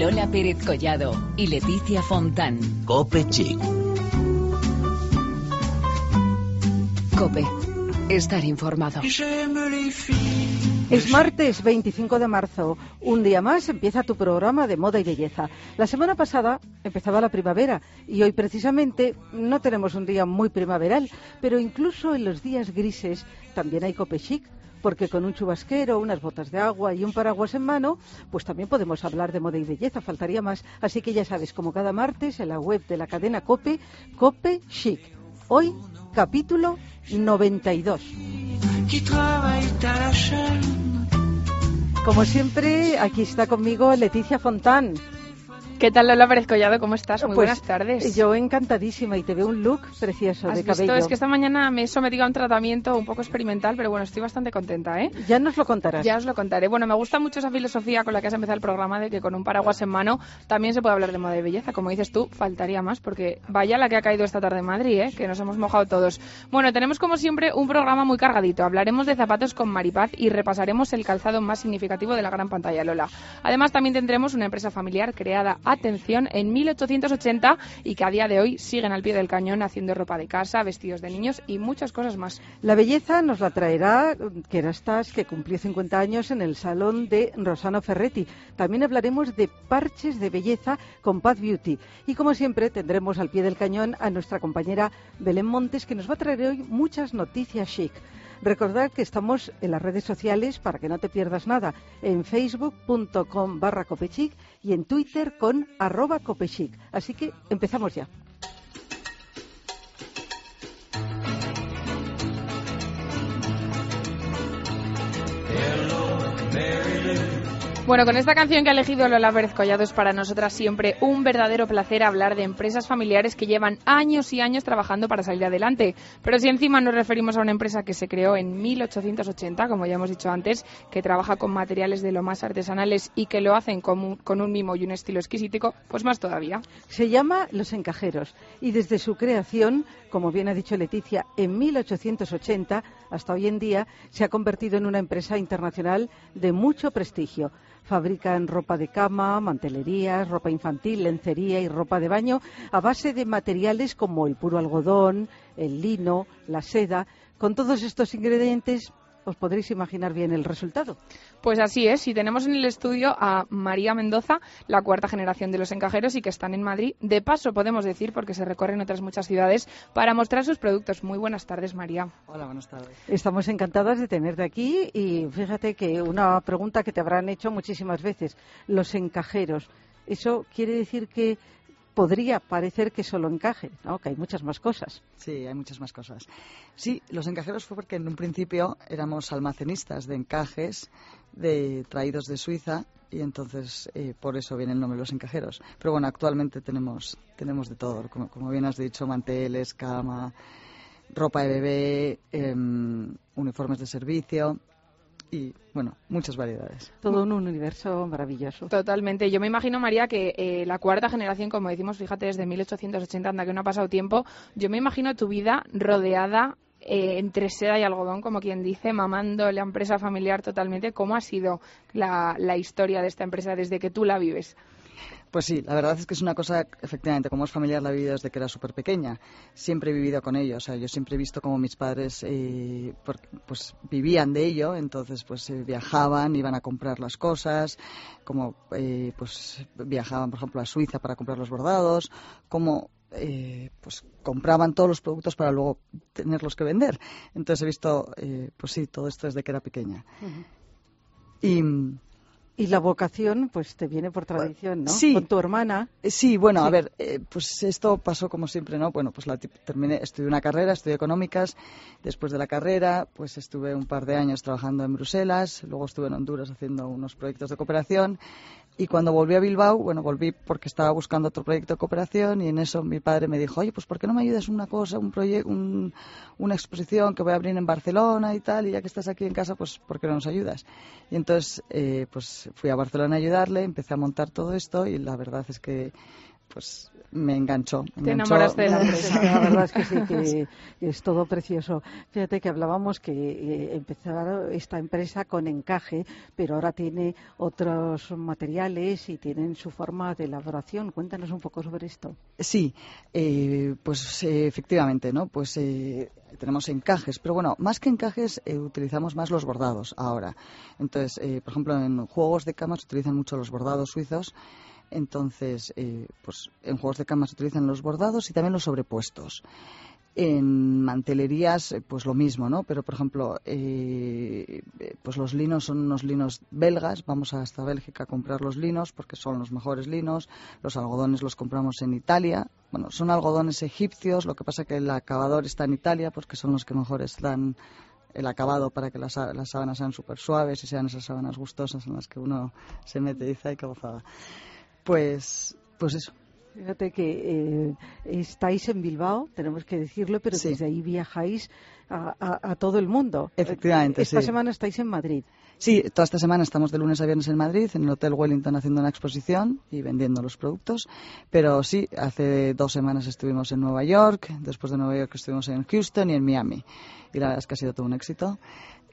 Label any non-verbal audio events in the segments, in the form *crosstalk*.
Lola Pérez Collado y Leticia Fontán. Cope Chic. Cope. Estar informado. Es martes 25 de marzo. Un día más empieza tu programa de moda y belleza. La semana pasada empezaba la primavera y hoy precisamente no tenemos un día muy primaveral, pero incluso en los días grises también hay cope chic porque con un chubasquero, unas botas de agua y un paraguas en mano, pues también podemos hablar de moda y belleza, faltaría más. Así que ya sabes, como cada martes en la web de la cadena Cope, Cope Chic. Hoy, capítulo 92. Como siempre, aquí está conmigo Leticia Fontán. ¿Qué tal Lola Pérez Collado? ¿Cómo estás? Muy Pues, buenas tardes. Yo encantadísima y te veo un look precioso ¿Has de visto? cabello. Es que esta mañana me he sometido a un tratamiento un poco experimental, pero bueno, estoy bastante contenta, ¿eh? Ya nos lo contarás. Ya os lo contaré. Bueno, me gusta mucho esa filosofía con la que has empezado el programa de que con un paraguas en mano también se puede hablar de moda y belleza. Como dices tú, faltaría más porque vaya la que ha caído esta tarde en Madrid, ¿eh? que nos hemos mojado todos. Bueno, tenemos como siempre un programa muy cargadito. Hablaremos de zapatos con Maripaz y repasaremos el calzado más significativo de la gran pantalla Lola. Además, también tendremos una empresa familiar creada, atención, en 1880 y que a día de hoy siguen al pie del cañón haciendo ropa de casa, vestidos de niños y muchas cosas más. La belleza nos la traerá Kerastas, que cumplió 50 años en el salón de Rosano Ferretti. También hablaremos de parches de belleza con Paz Beauty. Y como siempre, tendremos al pie del cañón a nuestra compañera Belén Montes, que nos va a traer hoy muchas noticias chic. Recordad que estamos en las redes sociales para que no te pierdas nada, en facebook.com barra copechic y en Twitter con arroba copechic. Así que empezamos ya. Bueno, con esta canción que ha elegido Lola Pérez Collado es para nosotras siempre un verdadero placer hablar de empresas familiares que llevan años y años trabajando para salir adelante. Pero si encima nos referimos a una empresa que se creó en 1880, como ya hemos dicho antes, que trabaja con materiales de lo más artesanales y que lo hacen con un, con un mimo y un estilo exquisitico, pues más todavía. Se llama Los Encajeros y desde su creación, como bien ha dicho Leticia, en 1880 hasta hoy en día se ha convertido en una empresa internacional de mucho prestigio. Fabrican ropa de cama, mantelerías, ropa infantil, lencería y ropa de baño a base de materiales como el puro algodón, el lino, la seda. Con todos estos ingredientes os podréis imaginar bien el resultado. Pues así es, y tenemos en el estudio a María Mendoza, la cuarta generación de los encajeros y que están en Madrid. De paso, podemos decir, porque se recorren otras muchas ciudades, para mostrar sus productos. Muy buenas tardes, María. Hola, buenas tardes. Estamos encantadas de tenerte aquí y fíjate que una pregunta que te habrán hecho muchísimas veces, los encajeros. ¿Eso quiere decir que podría parecer que solo encaje, ¿no? que hay muchas más cosas? Sí, hay muchas más cosas. Sí, los encajeros fue porque en un principio éramos almacenistas de encajes de, traídos de Suiza y entonces eh, por eso viene el nombre de los encajeros. Pero bueno, actualmente tenemos, tenemos de todo, como, como bien has dicho, manteles, cama, ropa de bebé, em, uniformes de servicio y bueno, muchas variedades. Todo un universo maravilloso. Totalmente. Yo me imagino, María, que eh, la cuarta generación, como decimos, fíjate, desde 1880, anda que no ha pasado tiempo, yo me imagino tu vida rodeada eh, entre seda y algodón, como quien dice, mamando la empresa familiar totalmente. ¿Cómo ha sido la, la historia de esta empresa desde que tú la vives? Pues sí, la verdad es que es una cosa, efectivamente, como es familiar la he vivido desde que era súper pequeña. Siempre he vivido con ello, o sea, yo siempre he visto como mis padres eh, pues vivían de ello, entonces pues eh, viajaban, iban a comprar las cosas, como eh, pues viajaban, por ejemplo, a Suiza para comprar los bordados, como eh, pues compraban todos los productos para luego tenerlos que vender. Entonces he visto, eh, pues sí, todo esto desde que era pequeña. Y Y la vocación, pues te viene por tradición, ¿no? sí. Con tu hermana. Eh, Sí, bueno, a ver, eh, pues esto pasó como siempre, ¿no? Bueno, pues la terminé, estudié una carrera, estudié económicas. Después de la carrera, pues estuve un par de años trabajando en Bruselas. Luego estuve en Honduras haciendo unos proyectos de cooperación. Y cuando volví a Bilbao, bueno, volví porque estaba buscando otro proyecto de cooperación y en eso mi padre me dijo, oye, pues ¿por qué no me ayudas una cosa, un proyecto, un- una exposición que voy a abrir en Barcelona y tal? Y ya que estás aquí en casa, pues ¿por qué no nos ayudas? Y entonces, eh, pues fui a Barcelona a ayudarle, empecé a montar todo esto y la verdad es que pues me enganchó. me Te enganchó. enamoraste de la empresa. La verdad es que sí, que *laughs* es todo precioso. Fíjate que hablábamos que eh, empezaba esta empresa con encaje, pero ahora tiene otros materiales y tienen su forma de elaboración. Cuéntanos un poco sobre esto. Sí, eh, pues eh, efectivamente, ¿no? Pues eh, tenemos encajes, pero bueno, más que encajes eh, utilizamos más los bordados ahora. Entonces, eh, por ejemplo, en juegos de cama se utilizan mucho los bordados suizos. Entonces, eh, pues en juegos de cama se utilizan los bordados y también los sobrepuestos. En mantelerías, eh, pues lo mismo, ¿no? Pero, por ejemplo, eh, eh, pues los linos son unos linos belgas. Vamos hasta Bélgica a comprar los linos porque son los mejores linos. Los algodones los compramos en Italia. Bueno, son algodones egipcios. Lo que pasa que el acabador está en Italia porque son los que mejores dan el acabado para que las, las sábanas sean súper suaves y sean esas sábanas gustosas en las que uno se mete y dice, ay, qué gozada. Pues, pues eso. Fíjate que eh, estáis en Bilbao, tenemos que decirlo, pero Sí. desde ahí viajáis a, a- a todo el mundo. Efectivamente, Esta sí. semana estáis en Madrid. Sí, toda esta semana estamos de lunes a viernes en Madrid, en el Hotel Wellington haciendo una exposición y vendiendo los productos. Pero sí, hace dos semanas estuvimos en Nueva York, después de Nueva York estuvimos en Houston y en Miami. Y la verdad es que ha sido todo un éxito.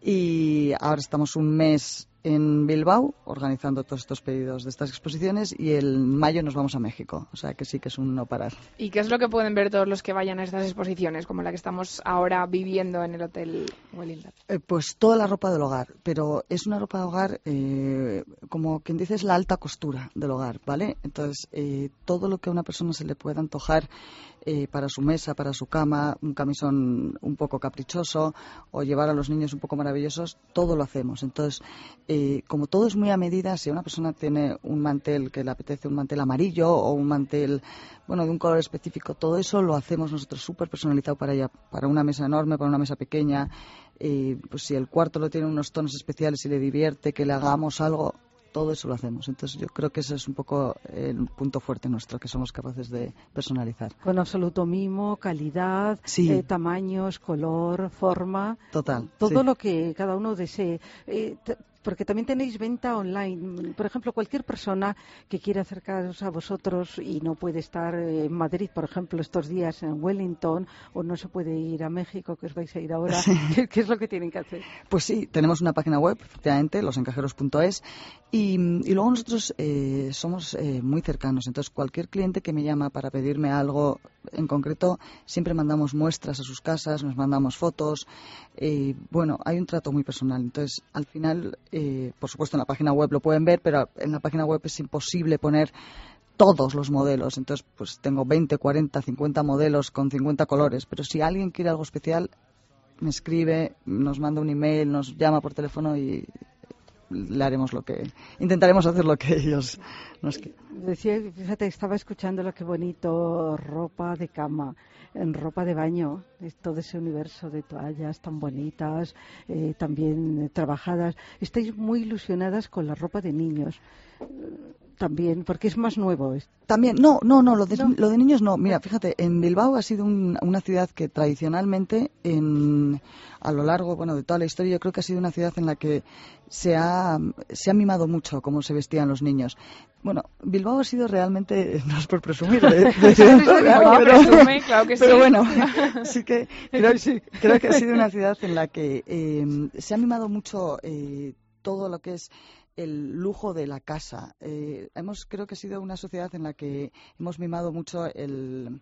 Y ahora estamos un mes en Bilbao organizando todos estos pedidos de estas exposiciones y en mayo nos vamos a México. O sea que sí que es un no parar. ¿Y qué es lo que pueden ver todos los que vayan a estas exposiciones, como la que estamos ahora viviendo en el Hotel Wellington? Eh, pues toda la ropa del hogar, pero es una ropa de hogar eh, como quien dice es la alta costura del hogar, ¿vale? Entonces eh, todo lo que a una persona se le pueda antojar eh, para su mesa, para su cama, un camisón un poco caprichoso o llevar a los niños un poco maravillosos, todo lo hacemos. Entonces eh, como todo es muy a medida, si una persona tiene un mantel que le apetece un mantel amarillo o un mantel bueno de un color específico, todo eso lo hacemos nosotros súper personalizado para ella, para una mesa enorme, para una mesa pequeña. Eh, pues si el cuarto lo tiene unos tonos especiales y le divierte que le hagamos algo, todo eso lo hacemos. Entonces yo creo que ese es un poco el punto fuerte nuestro, que somos capaces de personalizar. Con absoluto mimo, calidad, Sí. eh, tamaños, color, forma. Total. Todo sí. lo que cada uno desee. Eh, porque también tenéis venta online. Por ejemplo, cualquier persona que quiera acercaros a vosotros y no puede estar en Madrid, por ejemplo, estos días en Wellington, o no se puede ir a México, que os vais a ir ahora, *laughs* ¿qué, qué es lo que tienen que hacer? Pues sí, tenemos una página web, efectivamente, losencajeros.es, y, y luego nosotros eh, somos eh, muy cercanos. Entonces, cualquier cliente que me llama para pedirme algo en concreto, siempre mandamos muestras a sus casas, nos mandamos fotos. eh, bueno, hay un trato muy personal. Entonces, al final, eh, por supuesto, en la página web lo pueden ver, pero en la página web es imposible poner todos los modelos. Entonces, pues tengo 20, 40, 50 modelos con 50 colores. Pero si alguien quiere algo especial, me escribe, nos manda un email, nos llama por teléfono y le haremos lo que intentaremos hacer lo que ellos nos Decía, fíjate, estaba escuchando lo que bonito, ropa de cama, en ropa de baño, todo ese universo de toallas tan bonitas, eh, también trabajadas. Estáis muy ilusionadas con la ropa de niños, también, porque es más nuevo. También, no, no, no, lo de, No. lo de niños no. Mira, fíjate, en Bilbao ha sido un- una ciudad que tradicionalmente, en, a lo largo bueno, de toda la historia, yo creo que ha sido una ciudad en la que se ha, se ha mimado mucho cómo se vestían los niños. Bueno, Bilbao ha sido realmente, *laughs* no es por presumir, de, *laughs* de ciudad Oye, programa, pero- presume, *laughs* claro que pero sí. bueno, sí que creo, creo que ha sido una ciudad en la que eh, se ha mimado mucho eh, todo lo que es el lujo de la casa. Eh, hemos, creo que ha sido una sociedad en la que hemos mimado mucho el,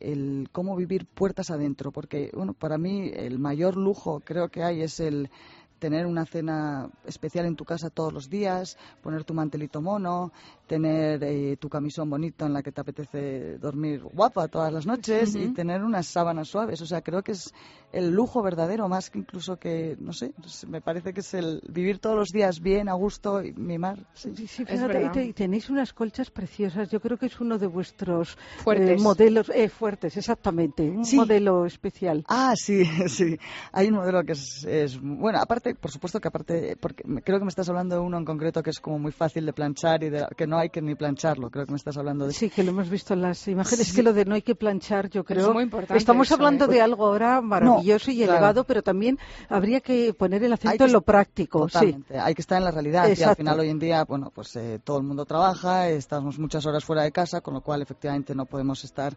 el cómo vivir puertas adentro, porque bueno, para mí el mayor lujo creo que hay es el tener una cena especial en tu casa todos los días, poner tu mantelito mono, tener eh, tu camisón bonito en la que te apetece dormir guapa todas las noches y tener unas sábanas suaves. O sea, creo que es el lujo verdadero, más que incluso que, no sé, pues, me parece que es el vivir todos los días bien, a gusto y mimar. Sí. Sí, sí, Es fíjate, y verdad. te- y tenéis unas colchas preciosas. Yo creo que es uno de vuestros eh, Fuertes. modelos eh, fuertes, exactamente, un Sí. modelo especial. Ah, sí, *laughs* sí. Hay un modelo que es, es- bueno, aparte, por supuesto que aparte, porque me- creo que me estás hablando de uno en concreto que es como muy fácil de planchar y de, que no no hay que ni plancharlo. Creo que me estás hablando de Sí, que lo hemos visto en las imágenes, que lo de no hay que planchar, yo creo. Es muy importante Estamos eso, hablando ¿eh? de algo ahora maravilloso y claro. elevado, pero también habría que poner el acento que- en lo práctico. Sí. Totalmente. Hay que estar en la realidad. Y al final hoy en día, bueno, pues eh, todo el mundo trabaja, estamos muchas horas fuera de casa, con lo cual efectivamente no podemos estar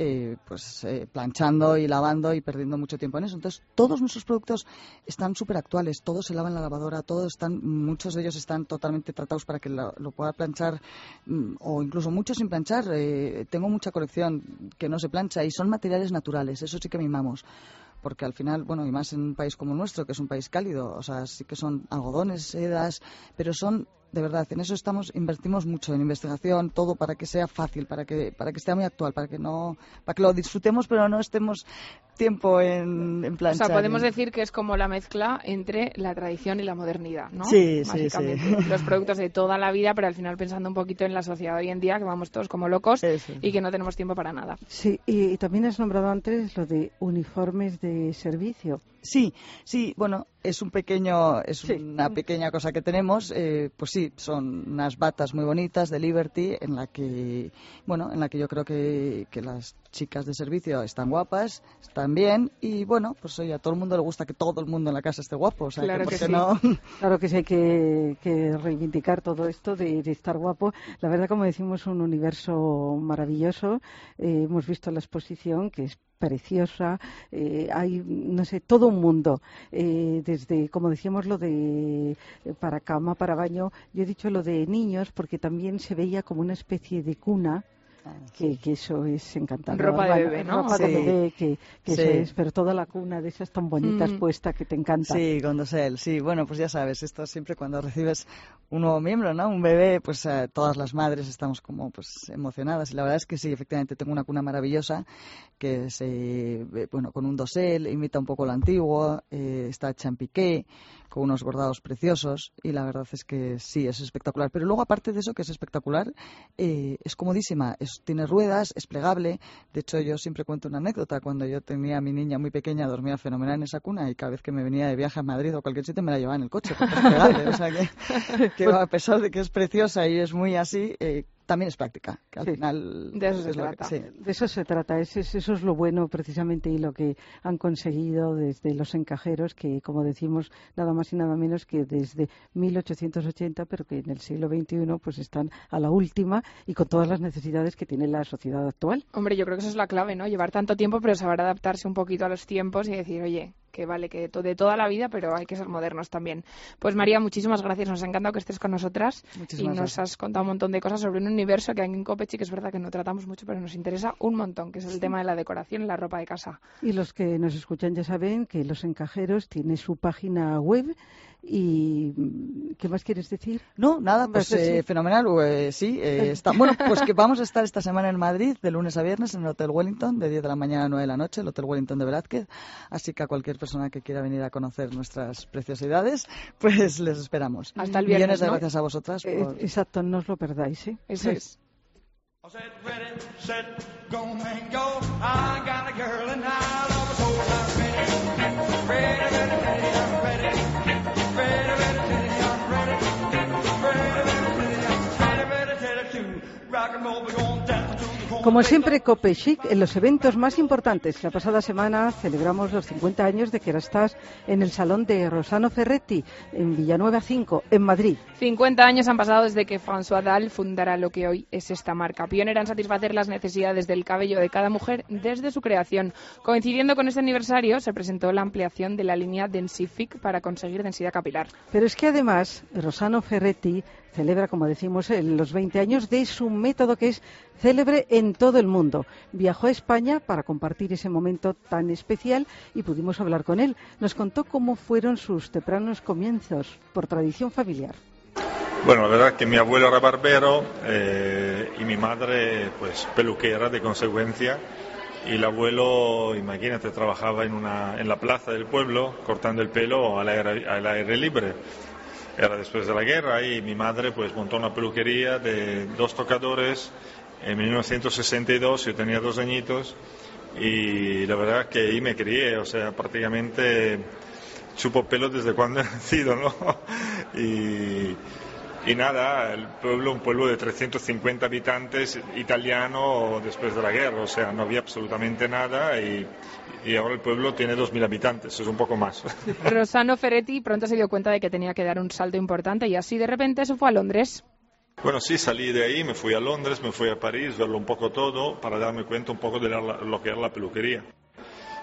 eh, pues eh, planchando y lavando y perdiendo mucho tiempo en eso. Entonces, todos nuestros productos están súper actuales, todos se lavan en la lavadora, todos están, muchos de ellos están totalmente tratados para que lo, pueda planchar mm, o incluso muchos sin planchar. Eh, tengo mucha colección que no se plancha y son materiales naturales, eso sí que mimamos porque al final, bueno, y más en un país como el nuestro, que es un país cálido, o sea, sí que son algodones, sedas, pero son, de verdad, en eso estamos, invertimos mucho en investigación, todo para que sea fácil, para que, para que sea muy actual, para que no, para que lo disfrutemos, pero no estemos tiempo en, en O sea, podemos decir que es como la mezcla entre la tradición y la modernidad, ¿no? Sí, sí, sí. Los productos de toda la vida, pero al final pensando un poquito en la sociedad hoy en día, que vamos todos como locos Eso. y que no tenemos tiempo para nada. Sí, y, y también has nombrado antes lo de uniformes de servicio. Sí, sí, bueno, es un pequeño, es Sí. una pequeña cosa que tenemos, eh, pues sí, son unas batas muy bonitas de Liberty en la que, bueno, en la que yo creo que, que las chicas de servicio están guapas, están bien y bueno, pues oye, a todo el mundo le gusta que todo el mundo en la casa esté guapo, o sea, Claro que, que ¿por qué sí. no? *laughs* Claro que sí hay que, que reivindicar todo esto de, de estar guapo. La verdad, como decimos, un universo maravilloso. Eh, hemos visto la exposición que es preciosa. Eh, hay, no sé, todo un mundo. Eh, desde, como decíamos, lo de eh, para cama, para baño. Yo he dicho lo de niños porque también se veía como una especie de cuna. Que, que eso es encantador. Ropa de bebé, ¿no? Ropa de bebé, que, que eso Sí. es, pero toda la cuna de esas tan bonitas Mm. puesta que te encanta. Sí, con dosel, sí. Bueno, pues ya sabes, esto siempre cuando recibes un nuevo miembro, ¿no? Un bebé, pues eh, todas las madres estamos como pues emocionadas. Y la verdad es que sí, efectivamente, tengo una cuna maravillosa que se, eh, bueno, con un dosel, imita un poco lo antiguo, eh, está hecha en piqué, con unos bordados preciosos y la verdad es que sí, es espectacular. Pero luego, aparte de eso, que es espectacular, eh, es comodísima, es, tiene ruedas, es plegable. De hecho, yo siempre cuento una anécdota. Cuando yo tenía a mi niña muy pequeña, dormía fenomenal en esa cuna y cada vez que me venía de viaje a Madrid o cualquier sitio me la llevaba en el coche porque es plegable. o sea que, *laughs* que a pesar de que es preciosa y es muy así, eh, también es práctica. Que al Sí. final De eso se es lo que- trata. sí. De eso se trata, es- es- eso es lo bueno precisamente y lo que han conseguido desde los encajeros, que como decimos, nada más y nada menos que desde 1880, pero que en el siglo XXI pues están a la última y con todas las necesidades que tiene la sociedad actual. Hombre, yo creo que eso es la clave, ¿no? Llevar tanto tiempo, pero saber adaptarse un poquito a los tiempos y decir, oye, que vale, que de toda la vida, pero hay que ser modernos también. Pues María, muchísimas gracias, nos ha encantado que estés con nosotras y Muchísimas nos gracias. has contado un montón de cosas sobre un universo que aquí en Copechi, que es verdad que no tratamos mucho, pero nos interesa un montón, que es el tema de la decoración y la ropa de casa. Y los que nos escuchan ya saben que Los Encajeros tiene su página web y mm, ¿qué más quieres decir? No, nada, pues sí. eh, fenomenal. eh, sí, eh, está, bueno, pues que vamos a estar esta semana en Madrid de lunes a viernes en el Hotel Wellington de 10 de la mañana a 9 de la noche, el Hotel Wellington de Velázquez. Así que a cualquier persona que quiera venir a conocer nuestras preciosidades, *laughs* pues les esperamos. Hasta el viernes, Millones de ¿no? gracias a vosotras. Eh, por- exacto, no os lo perdáis. ¿eh? Eso es. Como siempre, Cope Chic en los eventos más importantes. La pasada semana celebramos los 50 años de que estás en el salón de Rosano Ferretti, en Villanueva 5, en Madrid. 50 años han pasado desde que François Dahl fundara lo que hoy es esta marca, pionera en satisfacer las necesidades del cabello de cada mujer desde su creación. Coincidiendo con este aniversario, se presentó la ampliación de la línea Densific para conseguir densidad capilar. Pero es que además, Rosano Ferretti celebra, como decimos, el- los 20 años de su método que es célebre en todo el mundo. Viajó a España para compartir ese momento tan especial y pudimos hablar con él. Nos contó cómo fueron sus tempranos comienzos por tradición familiar. Bueno, la verdad que mi abuelo era barbero eh, y mi madre pues peluquera de consecuencia. Y el abuelo, imagínate, trabajaba en, una, en la plaza del pueblo cortando el pelo al aire, al aire libre. Era después de la guerra y mi madre pues montó una peluquería de dos tocadores en 1962, yo tenía dos añitos y la verdad que ahí me crié, o sea, prácticamente chupo pelo desde cuando *laughs* he nacido, ¿no? Y nada, el pueblo, un pueblo de 350 habitantes italiano después de la guerra, o sea, no había absolutamente nada y, y ahora el pueblo tiene 2.000 habitantes, es un poco más. *laughs* Rosano Ferretti pronto se dio cuenta de que tenía que dar un salto importante y así de repente se fue a Londres. Bueno, sí, salí de ahí, me fui a Londres, me fui a París, verlo un poco todo, para darme cuenta un poco de la- lo que era la peluquería.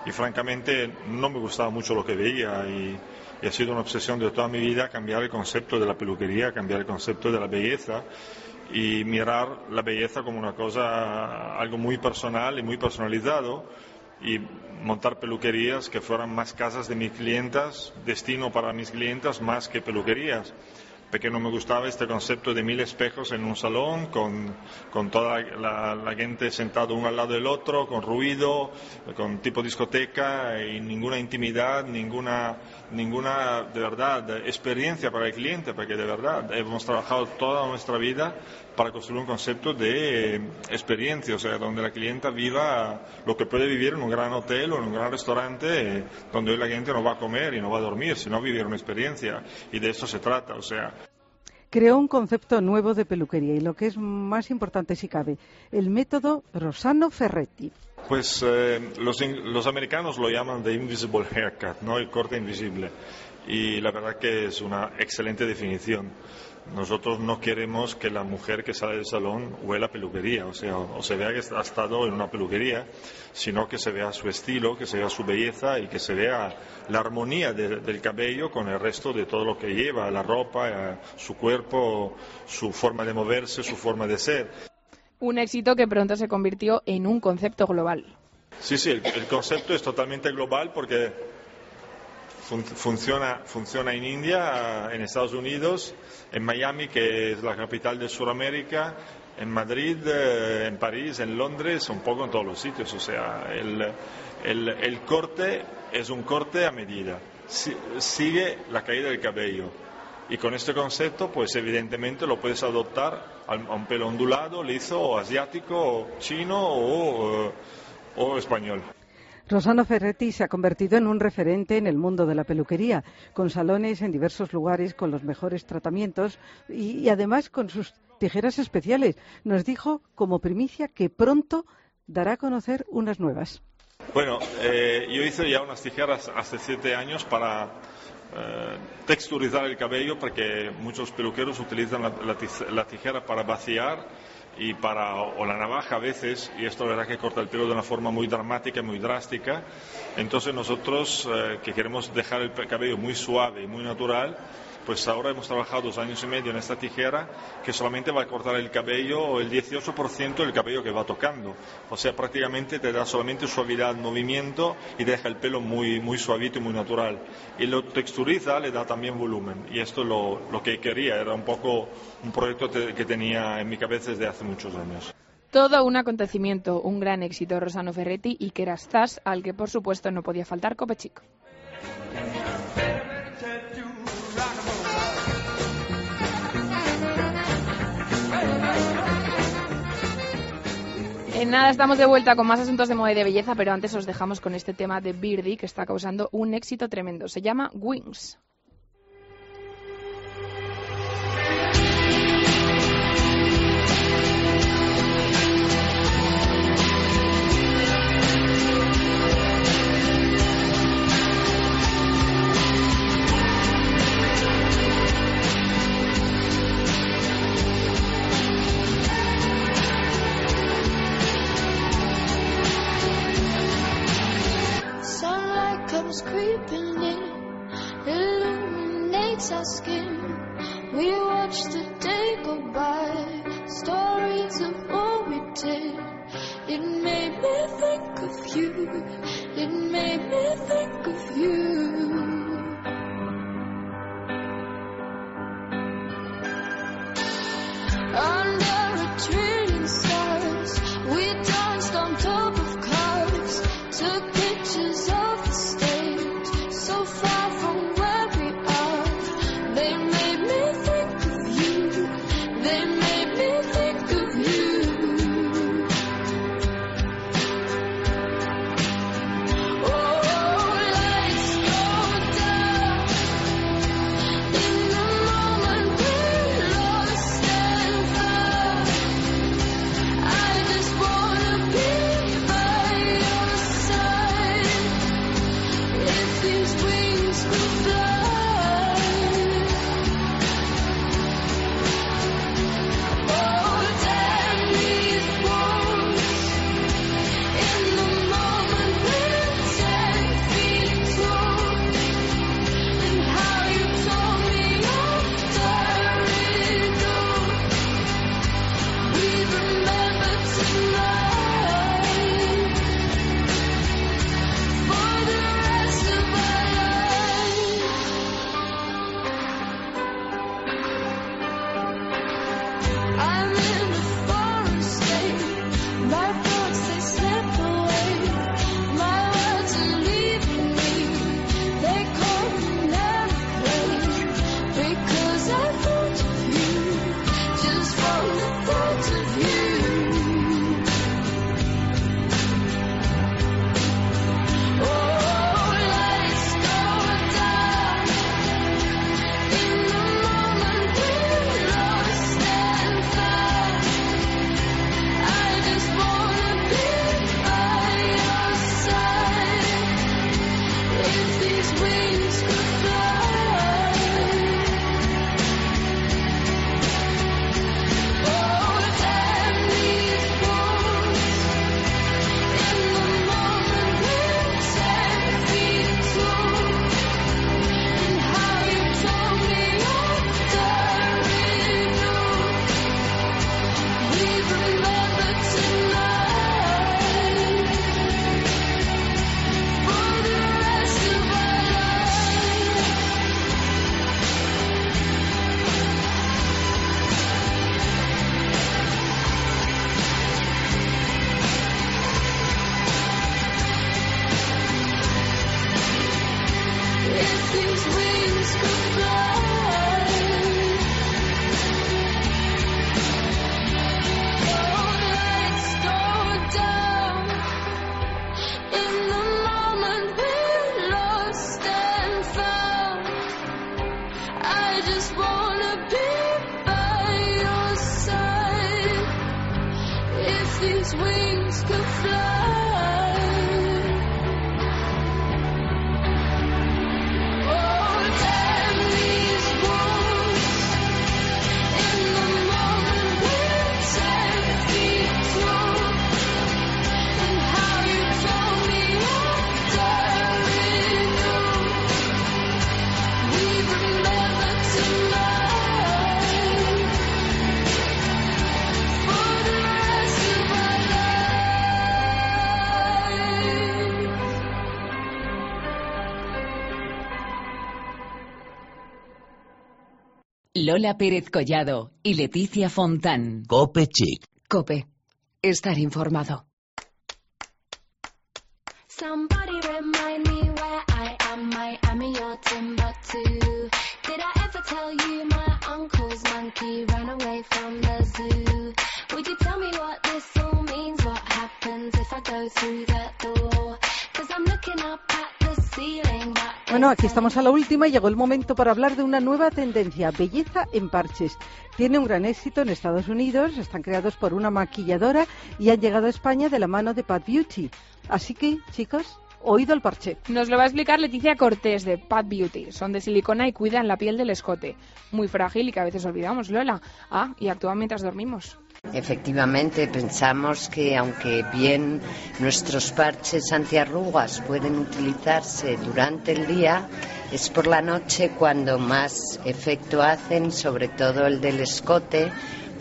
Y francamente no me gustaba mucho lo que veía y, y ha sido una obsesión de toda mi vida cambiar el concepto de la peluquería, cambiar el concepto de la belleza y mirar la belleza como una cosa, algo muy personal y muy personalizado y montar peluquerías que fueran más casas de mis clientas, destino para mis clientas más que peluquerías porque no me gustaba este concepto de mil espejos en un salón, con, con toda la, gente sentada uno al lado del otro, con ruido, con tipo discoteca y ninguna intimidad, ninguna, ninguna de verdad experiencia para el cliente, porque de verdad hemos trabajado toda nuestra vida para construir un concepto de eh, experiencia, o sea, donde la clienta viva lo que puede vivir en un gran hotel o en un gran restaurante, eh, donde hoy la gente no va a comer y no va a dormir, sino vivir una experiencia. Y de eso se trata, o sea, Creó un concepto nuevo de peluquería y lo que es más importante si cabe, el método Rosano Ferretti. Pues eh, los, los americanos lo llaman the invisible haircut, ¿no? el corte invisible. Y la verdad que es una excelente definición. Nosotros no queremos que la mujer que sale del salón huela peluquería, o sea, o se vea que ha estado en una peluquería, sino que se vea su estilo, que se vea su belleza y que se vea la armonía de- del cabello con el resto de todo lo que lleva, la ropa, eh, su cuerpo, su forma de moverse, su forma de ser. Un éxito que pronto se convirtió en un concepto global. Sí, sí, el, concepto es totalmente global porque fun- funciona, funciona en India, en Estados Unidos, en Miami, que es la capital de Sudamérica, en Madrid, eh, en París, en Londres, un poco en todos los sitios. O sea, el, el- corte es un corte a medida. Si- sigue la caída del cabello. Y con este concepto, pues evidentemente lo puedes adoptar a un pelo ondulado, liso, o asiático, o chino o, eh, o español. Rosano Ferretti se ha convertido en un referente en el mundo de la peluquería, con salones en diversos lugares con los mejores tratamientos y, y además con sus tijeras especiales. Nos dijo como primicia que pronto dará a conocer unas nuevas. Bueno, eh, yo hice ya unas tijeras hace siete años para texturizar el cabello porque muchos peluqueros utilizan la, la tijera para vaciar y para o la navaja a veces y esto la verdad que corta el pelo de una forma muy dramática muy drástica. Entonces nosotros eh, que queremos dejar el cabello muy suave y muy natural pues ahora hemos trabajado dos años y medio en esta tijera que solamente va a cortar el cabello, el 18% del cabello que va tocando. O sea, prácticamente te da solamente suavidad, movimiento y deja el pelo muy, muy suavito y muy natural. Y lo texturiza, le da también volumen. Y esto es lo, lo que quería, era un poco un proyecto que tenía en mi cabeza desde hace muchos años. Todo un acontecimiento, un gran éxito Rosano Ferretti y que era Stas, al que por supuesto no podía faltar Copechic. En nada estamos de vuelta con más asuntos de moda y de belleza, pero antes os dejamos con este tema de Birdie que está causando un éxito tremendo. Se llama Wings. Illuminates our skin. We watch the day go by, stories of what we did. It made me think of you, it made me think of you. Lola Pérez Collado y Leticia Fontán. Cope Chic. Cope. Estar informado. Somebody remind me where I am. Miami or Timbuktu. Did I ever tell you my uncle's monkey ran away from the zoo? Would you tell me what this all means? What happens if I go through that door? Cause I'm looking up at the ceiling. Bueno, aquí estamos a la última y llegó el momento para hablar de una nueva tendencia, belleza en parches. Tiene un gran éxito en Estados Unidos, están creados por una maquilladora y han llegado a España de la mano de Pat Beauty. Así que, chicos, oído el parche. Nos lo va a explicar Leticia Cortés de Pat Beauty. Son de silicona y cuidan la piel del escote. Muy frágil y que a veces olvidamos, Lola. Ah, y actúan mientras dormimos. Efectivamente, pensamos que aunque bien nuestros parches antiarrugas pueden utilizarse durante el día, es por la noche cuando más efecto hacen, sobre todo el del escote,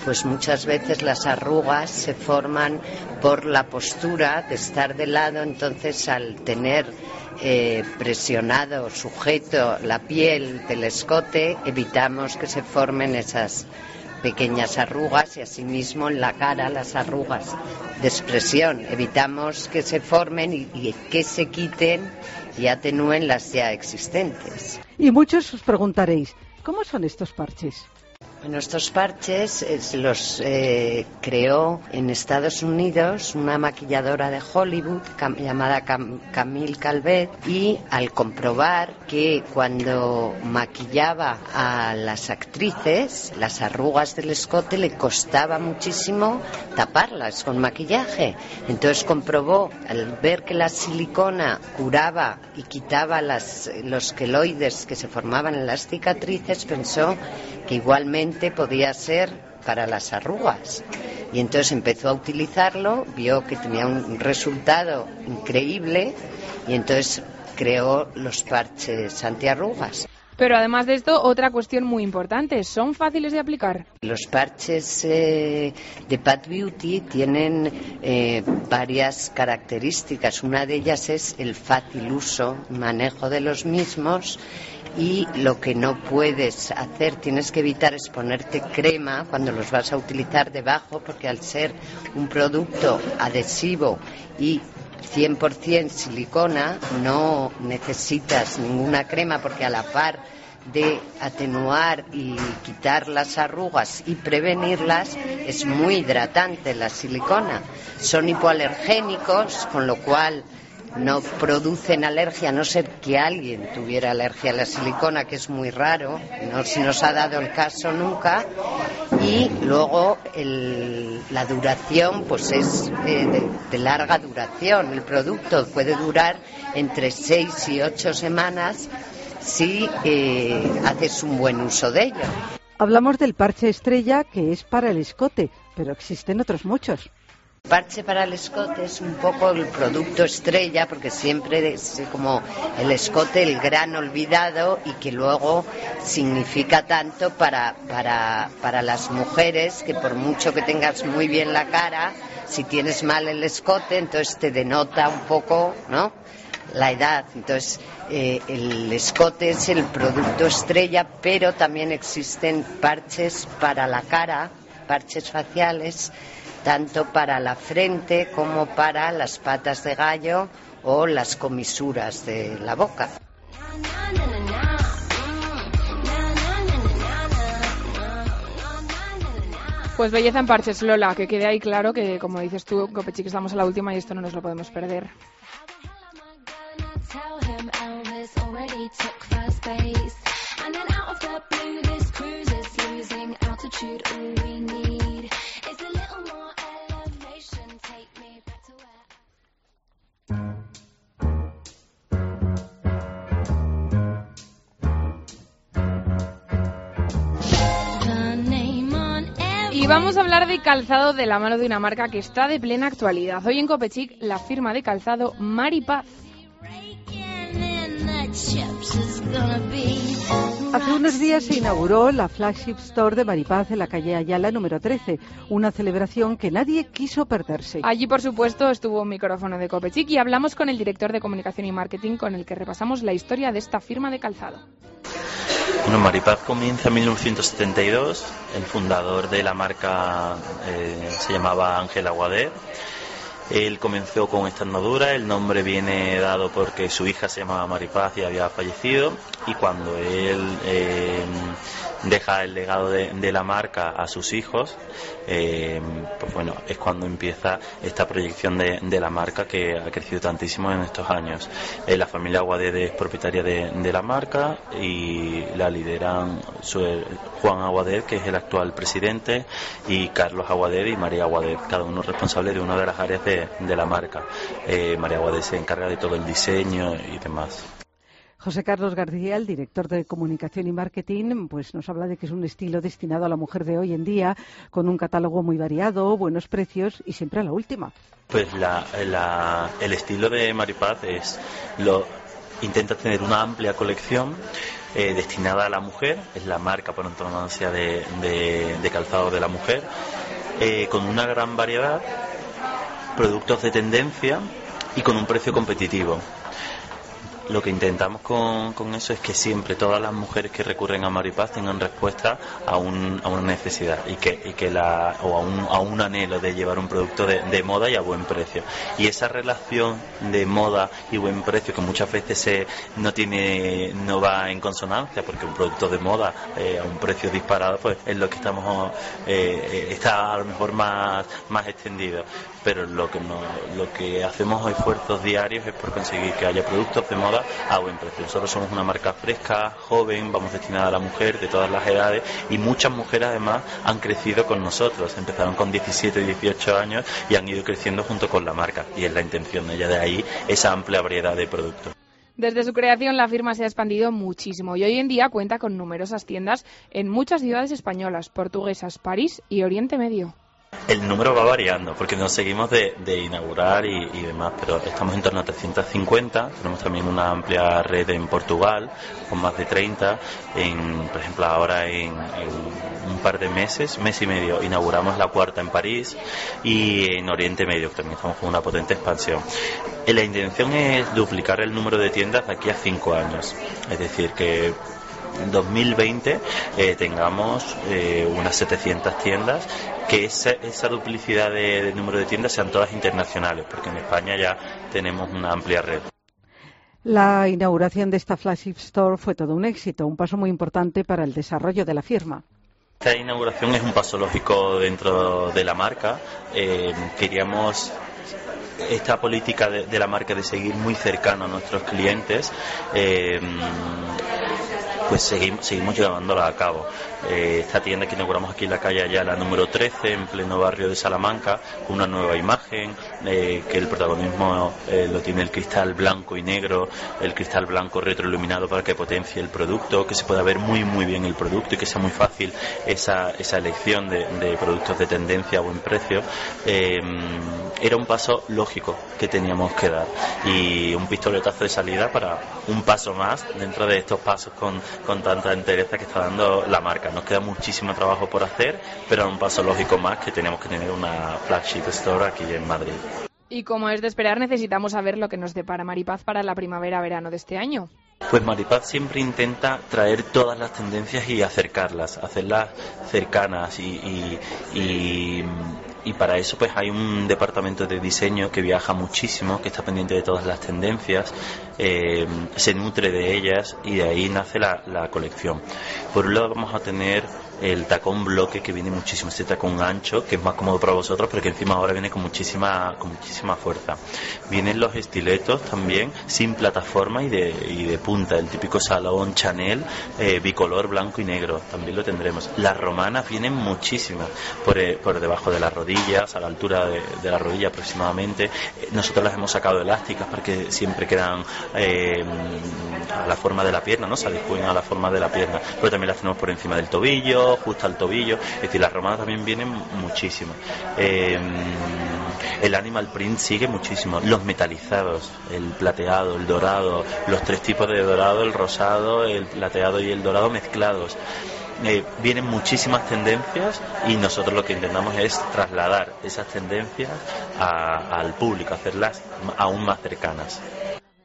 pues muchas veces las arrugas se forman por la postura de estar de lado, entonces al tener eh, presionado, sujeto la piel del escote, evitamos que se formen esas pequeñas arrugas y asimismo en la cara las arrugas de expresión. Evitamos que se formen y, que se quiten y atenúen las ya existentes. Y muchos os preguntaréis, ¿cómo son estos parches? Bueno, estos parches eh, los eh, creó en Estados Unidos una maquilladora de Hollywood llamada Cam- Camille Calvet y al comprobar que cuando maquillaba a las actrices las arrugas del escote le costaba muchísimo taparlas con maquillaje. Entonces comprobó al ver que la silicona curaba y quitaba las, los queloides que se formaban en las cicatrices, pensó que igualmente podía ser para las arrugas. Y entonces empezó a utilizarlo, vio que tenía un resultado increíble y entonces creó los parches antiarrugas. Pero además de esto, otra cuestión muy importante. ¿Son fáciles de aplicar? Los parches eh, de Pat Beauty tienen eh, varias características. Una de ellas es el fácil uso, manejo de los mismos y lo que no puedes hacer, tienes que evitar es ponerte crema cuando los vas a utilizar debajo porque al ser un producto adhesivo y 100% silicona no necesitas ninguna crema porque a la par de atenuar y quitar las arrugas y prevenirlas es muy hidratante la silicona. Son hipoalergénicos, con lo cual no producen alergia, a no ser que alguien tuviera alergia a la silicona, que es muy raro, no se nos ha dado el caso nunca. Y luego la duración, pues es eh, de, de larga duración. El producto puede durar entre seis y ocho semanas si eh, haces un buen uso de ello. Hablamos del parche estrella que es para el escote, pero existen otros muchos. Parche para el escote es un poco el producto estrella porque siempre es como el escote el gran olvidado y que luego significa tanto para, para, para las mujeres que por mucho que tengas muy bien la cara, si tienes mal el escote entonces te denota un poco, ¿no? la edad. Entonces, eh, el escote es el producto estrella, pero también existen parches para la cara, parches faciales tanto para la frente como para las patas de gallo o las comisuras de la boca. Pues belleza en parches, Lola, que quede ahí claro que, como dices tú, Copechic, estamos a la última y esto no nos lo podemos perder altitude. All we need is a little more elevation. Take me back to where. The name on every Y vamos a hablar de calzado de la mano de una marca que está de plena actualidad. Hoy en Copechic, la firma de calzado Maripaz. Hace unos días se inauguró la flagship store de Maripaz en la calle Ayala número 13, una celebración que nadie quiso perderse. Allí, por supuesto, estuvo un micrófono de Copechic y hablamos con el director de comunicación y marketing con el que repasamos la historia de esta firma de calzado. Bueno, Maripaz comienza en 1972. El fundador de la marca eh, se llamaba Ángel Aguader. Él comenzó con esta andadura. El nombre viene dado porque su hija se llamaba Maripaz y había fallecido. Y cuando él eh, deja el legado de, la marca a sus hijos, eh, pues bueno, es cuando empieza esta proyección de, la marca que ha crecido tantísimo en estos años. Eh, la familia Aguader es propietaria de, la marca y la lideran su- Juan Aguader, que es el actual presidente, y Carlos Aguader y María Aguader, cada uno responsable de una de las áreas de, de la marca. Eh, María Aguader se encarga de todo el diseño y demás. José Carlos García, el director de comunicación y marketing, pues nos habla de que es un estilo destinado a la mujer de hoy en día, con un catálogo muy variado, buenos precios y siempre a la última. Pues la, la- el estilo de Maripaz es lo intenta tener una amplia colección eh, destinada a la mujer, es la marca por antonomasia de, de- de calzado de la mujer, eh, con una gran variedad, productos de tendencia y con un precio competitivo. Lo que intentamos con, con eso es que siempre todas las mujeres que recurren a Maripaz tengan respuesta a, un- a una necesidad y que, la, o a un, a un anhelo de llevar un producto de, de moda y a buen precio. Y esa relación de moda y buen precio que muchas veces se, no tiene, no va en consonancia porque un producto de moda eh, a un precio disparado pues es lo que estamos eh, eh, está a lo mejor más, más extendido. Pero lo que no, lo que hacemos esfuerzos diarios es por conseguir que haya productos de moda a buen precio. Nosotros somos una marca fresca, joven, vamos destinada a la mujer de todas las edades y muchas mujeres además han crecido con nosotros. Empezaron con 17 y 18 años y han ido creciendo junto con la marca y es la intención de ella de ahí esa amplia variedad de productos. Desde su creación, la firma se ha expandido muchísimo y hoy en día cuenta con numerosas tiendas en muchas ciudades españolas, portuguesas, París y Oriente Medio. El número va variando porque nos seguimos de, inaugurar y, demás, pero estamos en torno a 350. Tenemos también una amplia red en Portugal con más de 30. En, por ejemplo, ahora en, un par de meses, mes y medio, inauguramos la cuarta en París y en Oriente Medio que también estamos con una potente expansión. Eh, La intención es duplicar el número de tiendas de aquí a cinco años. Es decir, que en 2020 eh, tengamos eh, unas 700 tiendas, que esa, esa duplicidad de, de número de tiendas sean todas internacionales, porque en España ya tenemos una amplia red. La inauguración de esta flagship store fue todo un éxito, un paso muy importante para el desarrollo de la firma. Esta inauguración es un paso lógico dentro de la marca. Eh, queríamos esta política de, de la marca de seguir muy cercano a nuestros clientes. eh, pues seguimos, seguimos llevándola a cabo. Eh, esta tienda que inauguramos aquí en la calle Ayala número 13, en pleno barrio de Salamanca, con una nueva imagen, eh, que el protagonismo eh, lo tiene el cristal blanco y negro, el cristal blanco retroiluminado para que potencie el producto, que se pueda ver muy muy bien el producto y que sea muy fácil esa, esa elección de, productos de tendencia a buen precio. Era un paso lógico que teníamos que dar y un pistoletazo de salida para un paso más dentro de estos pasos con, con tanta entereza que está dando la marca. Nos queda muchísimo trabajo por hacer, pero un paso lógico más que tenemos que tener una flagship store aquí en Madrid. Y como es de esperar, necesitamos saber lo que nos depara Maripaz para la primavera-verano de este año. Pues Maripaz siempre intenta traer todas las tendencias y acercarlas, hacerlas cercanas y, y, y- y para eso pues hay un departamento de diseño que viaja muchísimo, que está pendiente de todas las tendencias, eh, se nutre de ellas y de ahí nace la, la colección. Por un lado vamos a tener el tacón bloque que viene muchísimo, este tacón ancho que es más cómodo para vosotros, pero que encima ahora viene con muchísima, con muchísima fuerza. Vienen los estiletos también sin plataforma y de, y de punta, el típico salón Chanel eh, bicolor blanco y negro, también lo tendremos. Las romanas vienen muchísimas por, eh, por debajo de las rodillas, a la altura de, de la rodilla aproximadamente. Eh, Nosotros las hemos sacado elásticas porque siempre quedan a la forma de la pierna, ¿no? Se adecúen a la forma de la pierna, pero también las tenemos por encima del tobillo, justo al tobillo, es decir, las romanas también vienen muchísimo. Eh, el animal print sigue muchísimo, los metalizados, el plateado, el dorado, los tres tipos de dorado, el rosado, el plateado y el dorado mezclados. Eh, vienen muchísimas tendencias y nosotros lo que intentamos es trasladar esas tendencias al público, hacerlas aún más cercanas.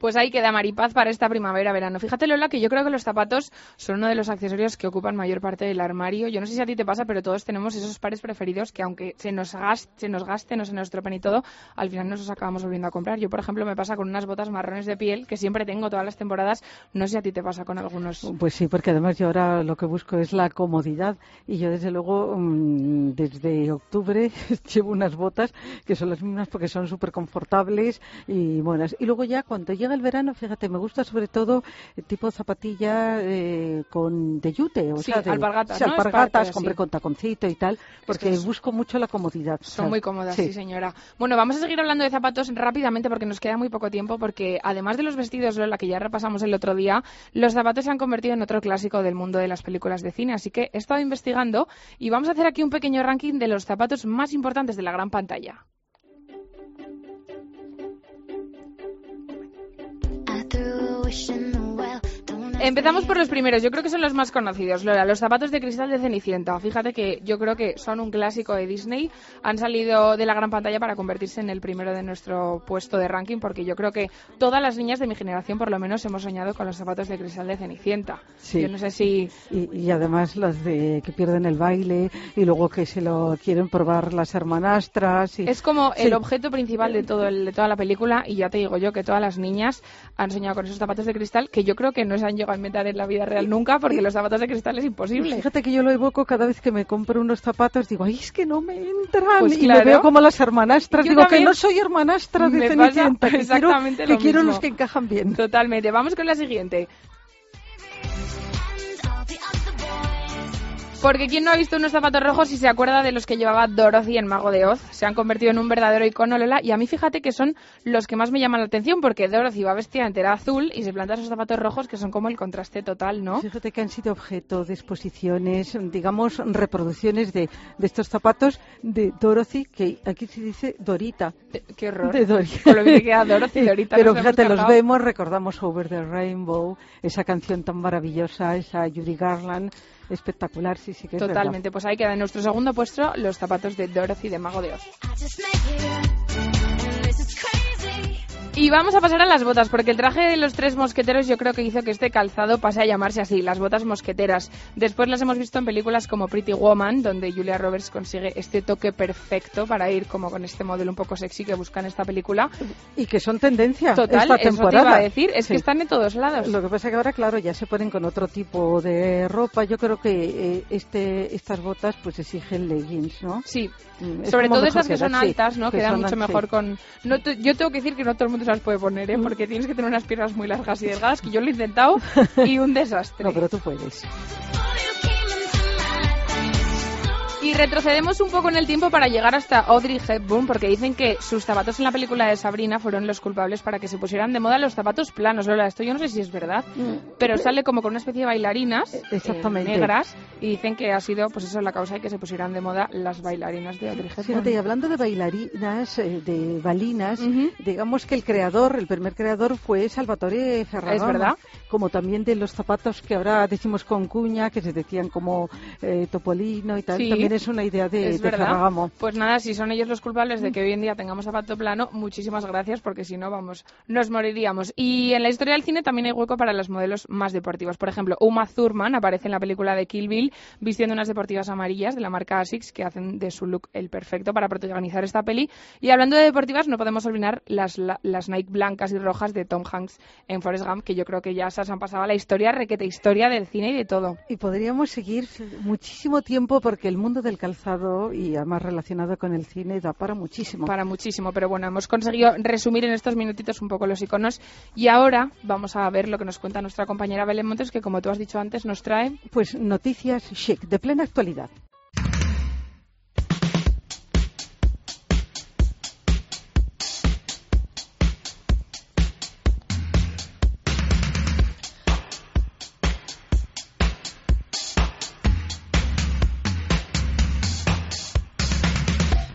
Pues ahí queda Maripaz para esta primavera-verano. Fíjate, Lola, que yo creo que los zapatos son uno de los accesorios que ocupan mayor parte del armario. Yo no sé si a ti te pasa, pero todos tenemos esos pares preferidos que aunque se nos, gaste, se nos gasten o se nos estropen y todo, al final nos los acabamos volviendo a comprar. Yo, por ejemplo, me pasa con unas botas marrones de piel que siempre tengo todas las temporadas. No sé si a ti te pasa con algunos. Pues sí, porque además yo ahora lo que busco es la comodidad y yo desde luego mm, desde octubre *laughs* llevo unas botas que son las mismas porque son súper confortables y buenas. Y luego ya cuando llega el verano, fíjate, me gusta sobre todo el tipo zapatilla eh, con de yute, o Sí, sea, de, alpargatas, sí, ¿no? Alpargatas, parte, compré sí. con taconcito y tal, porque que es- busco mucho la comodidad. Son ¿sabes? muy cómodas, sí. señora. Bueno, vamos a seguir hablando de zapatos rápidamente porque nos queda muy poco tiempo porque además de los vestidos, Lola, que ya repasamos el otro día, los zapatos se han convertido en otro clásico del mundo de las películas de cine. Así que he estado investigando y vamos a hacer aquí un pequeño ranking de los zapatos más importantes de la gran pantalla. wishing Empezamos por los primeros, yo creo que son los más conocidos, Lola, los zapatos de cristal de Cenicienta. Fíjate que yo creo que son un clásico de Disney, han salido de la gran pantalla para convertirse en el primero de nuestro puesto de ranking, porque yo creo que todas las niñas de mi generación por lo menos hemos soñado con los zapatos de cristal de Cenicienta. Sí. Yo no sé si... Y, y además los de que pierden el baile y luego que se lo quieren probar las hermanastras. Y... Es como Sí. el objeto principal de, todo el- de toda la película y ya te digo yo que todas las niñas han soñado con esos zapatos de cristal que yo creo que no se han llegado a inventar en la vida real nunca porque los zapatos de cristal es imposible. Fíjate que yo lo evoco cada vez que me compro unos zapatos, digo, ay, es que no me entran. Pues y claro. me veo como las hermanastras. Yo digo que no soy hermanastra de Cenicienta, que quiero, que lo quiero los que encajan bien. Totalmente. Vamos con la siguiente. Porque ¿quién no ha visto unos zapatos rojos y se acuerda de los que llevaba Dorothy en Mago de Oz? Se han convertido en un verdadero icono, Lola, y a mí fíjate que son los que más me llaman la atención porque Dorothy va vestida entera azul y se planta esos zapatos rojos que son como el contraste total, ¿no? Fíjate que han sido objeto de exposiciones, digamos, reproducciones de, de estos zapatos de Dorothy, que aquí se dice Dorita. Qué horror. De Dorita. Con lo bien que queda Dorothy, *laughs* Dorita Pero fíjate, los vemos, recordamos Over the Rainbow, esa canción tan maravillosa, esa Judy Garland, espectacular, sí, sí que es verdad. Totalmente. Pues ahí queda en nuestro segundo puesto los zapatos de Dorothy de Mago de Oz. Y vamos a pasar a las botas, porque el traje de los tres mosqueteros yo creo que hizo que este calzado pase a llamarse así, las botas mosqueteras. Después las hemos visto en películas como Pretty Woman, donde Julia Roberts consigue este toque perfecto para ir como con este modelo un poco sexy que busca en esta película. Y que son tendencia Total, esta eso te temporada. iba a decir, es Sí. que están en todos lados. Lo que pasa es que ahora, claro, ya se ponen con otro tipo de ropa. Yo creo que eh, este, estas botas pues exigen leggings, ¿no? Sí, Mm, es sobre todo esas que son sí, altas, ¿no? que Quedan mucho mejor con... No yo tengo que decir que no todo el mundo las puede poner, ¿eh? Porque tienes que tener unas piernas muy largas y delgadas, que yo lo he intentado y un desastre. No, pero tú puedes. Y retrocedemos un poco en el tiempo para llegar hasta Audrey Hepburn, porque dicen que sus zapatos en la película de Sabrina fueron los culpables para que se pusieran de moda los zapatos planos. Lola, esto yo no sé si es verdad, pero sale como con una especie de bailarinas eh, negras y dicen que ha sido, pues eso, la causa de que se pusieran de moda las bailarinas de Audrey Hepburn. Fíjate, y hablando de bailarinas, eh, de balinas, digamos que el creador, el primer creador fue Salvatore Ferragamo. Es verdad. Como también de los zapatos que ahora decimos con cuña, que se decían como eh, Topolino y tal. Sí. También tienes una idea de, Es de verdad. Ferragamo. Pues nada, si son ellos los culpables de que hoy en día tengamos zapato plano, muchísimas gracias, porque si no, vamos, nos moriríamos. Y en la historia del cine también hay hueco para los modelos más deportivos. Por ejemplo, Uma Thurman aparece en la película de Kill Bill vistiendo unas deportivas amarillas de la marca Asics que hacen de su look el perfecto para protagonizar esta peli. Y hablando de deportivas, no podemos olvidar las, la- las Nike blancas y rojas de Tom Hanks en Forrest Gump, que yo creo que ya se han pasado a la historia, requete historia del cine y de todo. Y podríamos seguir muchísimo tiempo porque el mundo del calzado y además relacionado con el cine da para muchísimo. Para muchísimo, pero bueno, hemos conseguido resumir en estos minutitos un poco los iconos y ahora vamos a ver lo que nos cuenta nuestra compañera Belén Montes, que como tú has dicho antes, nos trae Pues noticias chic, de plena actualidad.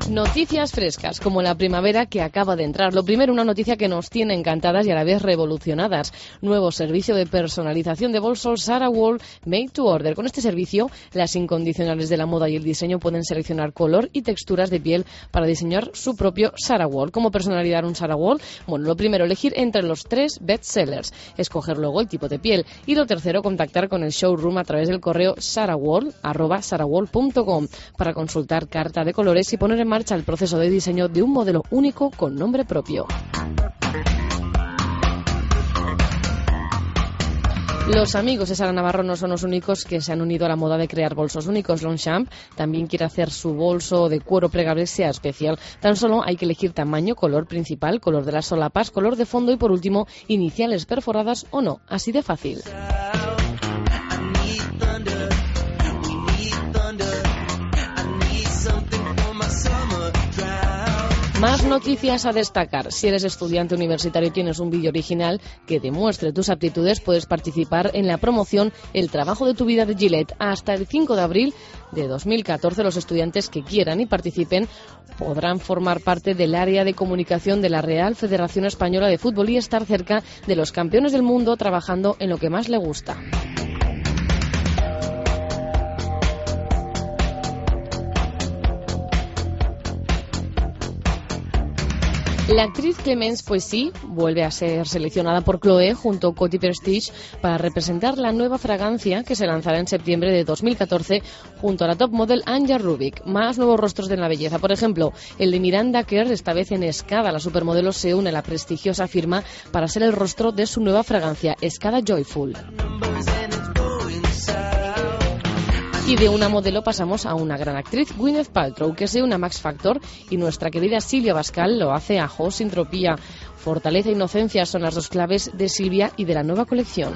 Noticias frescas, como la primavera que acaba de entrar. Lo primero, una noticia que nos tiene encantadas y a la vez revolucionadas. Nuevo servicio de personalización de bolsos Sarah Wall Made to Order. Con este servicio, las incondicionales de la moda y el diseño pueden seleccionar color y texturas de piel para diseñar su propio Sarah Wall. ¿Cómo personalizar un Sarah Wall? Bueno, lo primero, elegir entre los tres bestsellers, escoger luego el tipo de piel. Y lo tercero, contactar con el showroom a través del correo sarawall.com para consultar carta de colores y poner en marcha el proceso de diseño de un modelo único con nombre propio. Los amigos de Sara Navarro no son los únicos que se han unido a la moda de crear bolsos únicos. Longchamp también quiere hacer su bolso de cuero plegable sea especial. Tan solo hay que elegir tamaño, color principal, color de las solapas, color de fondo y por último iniciales perforadas o no. Así de fácil. Más noticias a destacar. Si eres estudiante universitario y tienes un vídeo original que demuestre tus aptitudes, puedes participar en la promoción El trabajo de tu vida de Gillette. Hasta el 5 de abril de 2014, los estudiantes que quieran y participen podrán formar parte del área de comunicación de la Real Federación Española de Fútbol y estar cerca de los campeones del mundo trabajando en lo que más le gusta. La actriz Clemence Poissy vuelve a ser seleccionada por Chloé junto a Coty Prestige para representar la nueva fragancia que se lanzará en septiembre de 2014 junto a la top model Anja Rubik. Más nuevos rostros de la belleza. Por ejemplo, el de Miranda Kerr, esta vez en Escada. La supermodelo se une a la prestigiosa firma para ser el rostro de su nueva fragancia, Escada Joyful. Y de una modelo pasamos a una gran actriz, Gwyneth Paltrow, que se une a Max Factor y nuestra querida Silvia Bascal lo hace a Jo Sintropía. Fortaleza e inocencia son las dos claves de Silvia y de la nueva colección.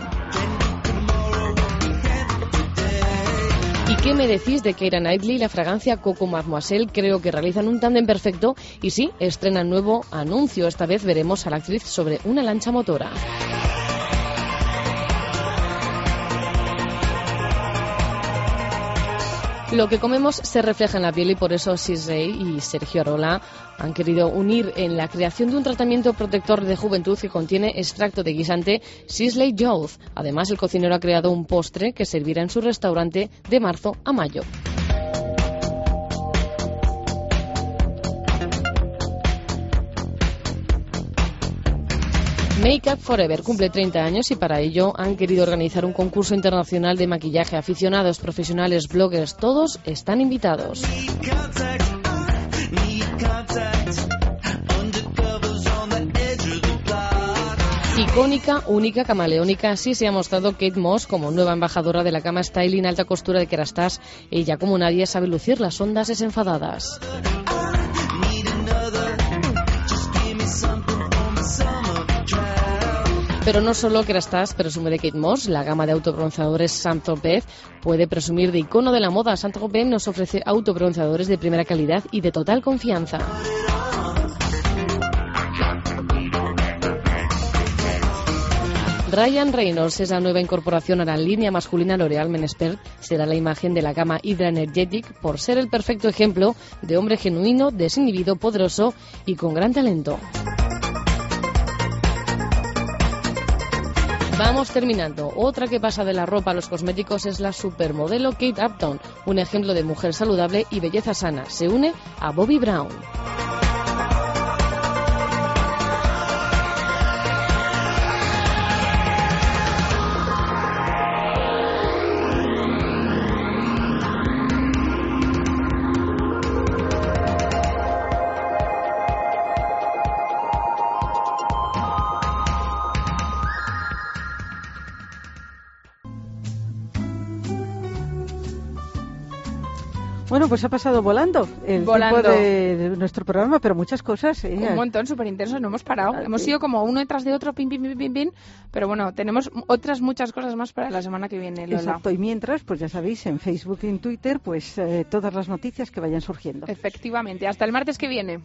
¿Y qué me decís de Keira Knightley y la fragancia Coco Mademoiselle? Creo que realizan un tándem perfecto y sí, estrenan nuevo anuncio. Esta vez veremos a la actriz sobre una lancha motora. Lo que comemos se refleja en la piel y por eso Sisley y Sergio Arola han querido unir en la creación de un tratamiento protector de juventud que contiene extracto de guisante Sisley Youth. Además, el cocinero ha creado un postre que servirá en su restaurante de marzo a mayo. Make Up Forever cumple 30 años y para ello han querido organizar un concurso internacional de maquillaje. Aficionados, profesionales, bloggers, todos están invitados. Icónica, única, camaleónica, así se ha mostrado Kate Moss como nueva embajadora de la cama styling alta costura de Kerastase. Ella, como nadie, sabe lucir las ondas desenfadadas. Pero no solo Kerastase presume de Kate Moss, la gama de autobronceadores Saint-Tropez puede presumir de icono de la moda. Saint-Tropez nos ofrece autobronceadores de primera calidad y de total confianza. Ryan Reynolds es la nueva incorporación a la línea masculina L'Oreal Men Expert. Será la imagen de la gama Hydra Energetic por ser el perfecto ejemplo de hombre genuino, desinhibido, poderoso y con gran talento. Vamos terminando. Otra que pasa de la ropa a los cosméticos es la supermodelo Kate Upton, un ejemplo de mujer saludable y belleza sana. Se une a Bobby Brown. Pues ha pasado volando el Volando. tiempo de nuestro programa, pero muchas cosas. ¿eh? Un montón, súper intenso, no hemos parado. Hemos ido como uno detrás de otro, pim, pim, pim, pim, pim. Pero bueno, tenemos otras muchas cosas más para la semana que viene, Lola. Exacto, y mientras, pues ya sabéis, en Facebook y en Twitter, pues eh, todas las noticias que vayan surgiendo. Efectivamente, hasta el martes que viene.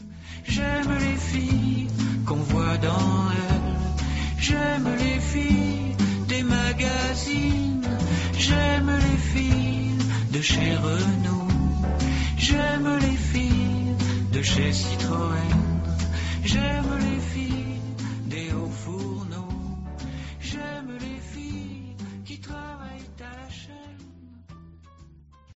J'aime les filles qu'on voit dans elle. J'aime les filles des magazines. J'aime les filles de chez Renault. J'aime les filles de chez Citroën. J'aime les filles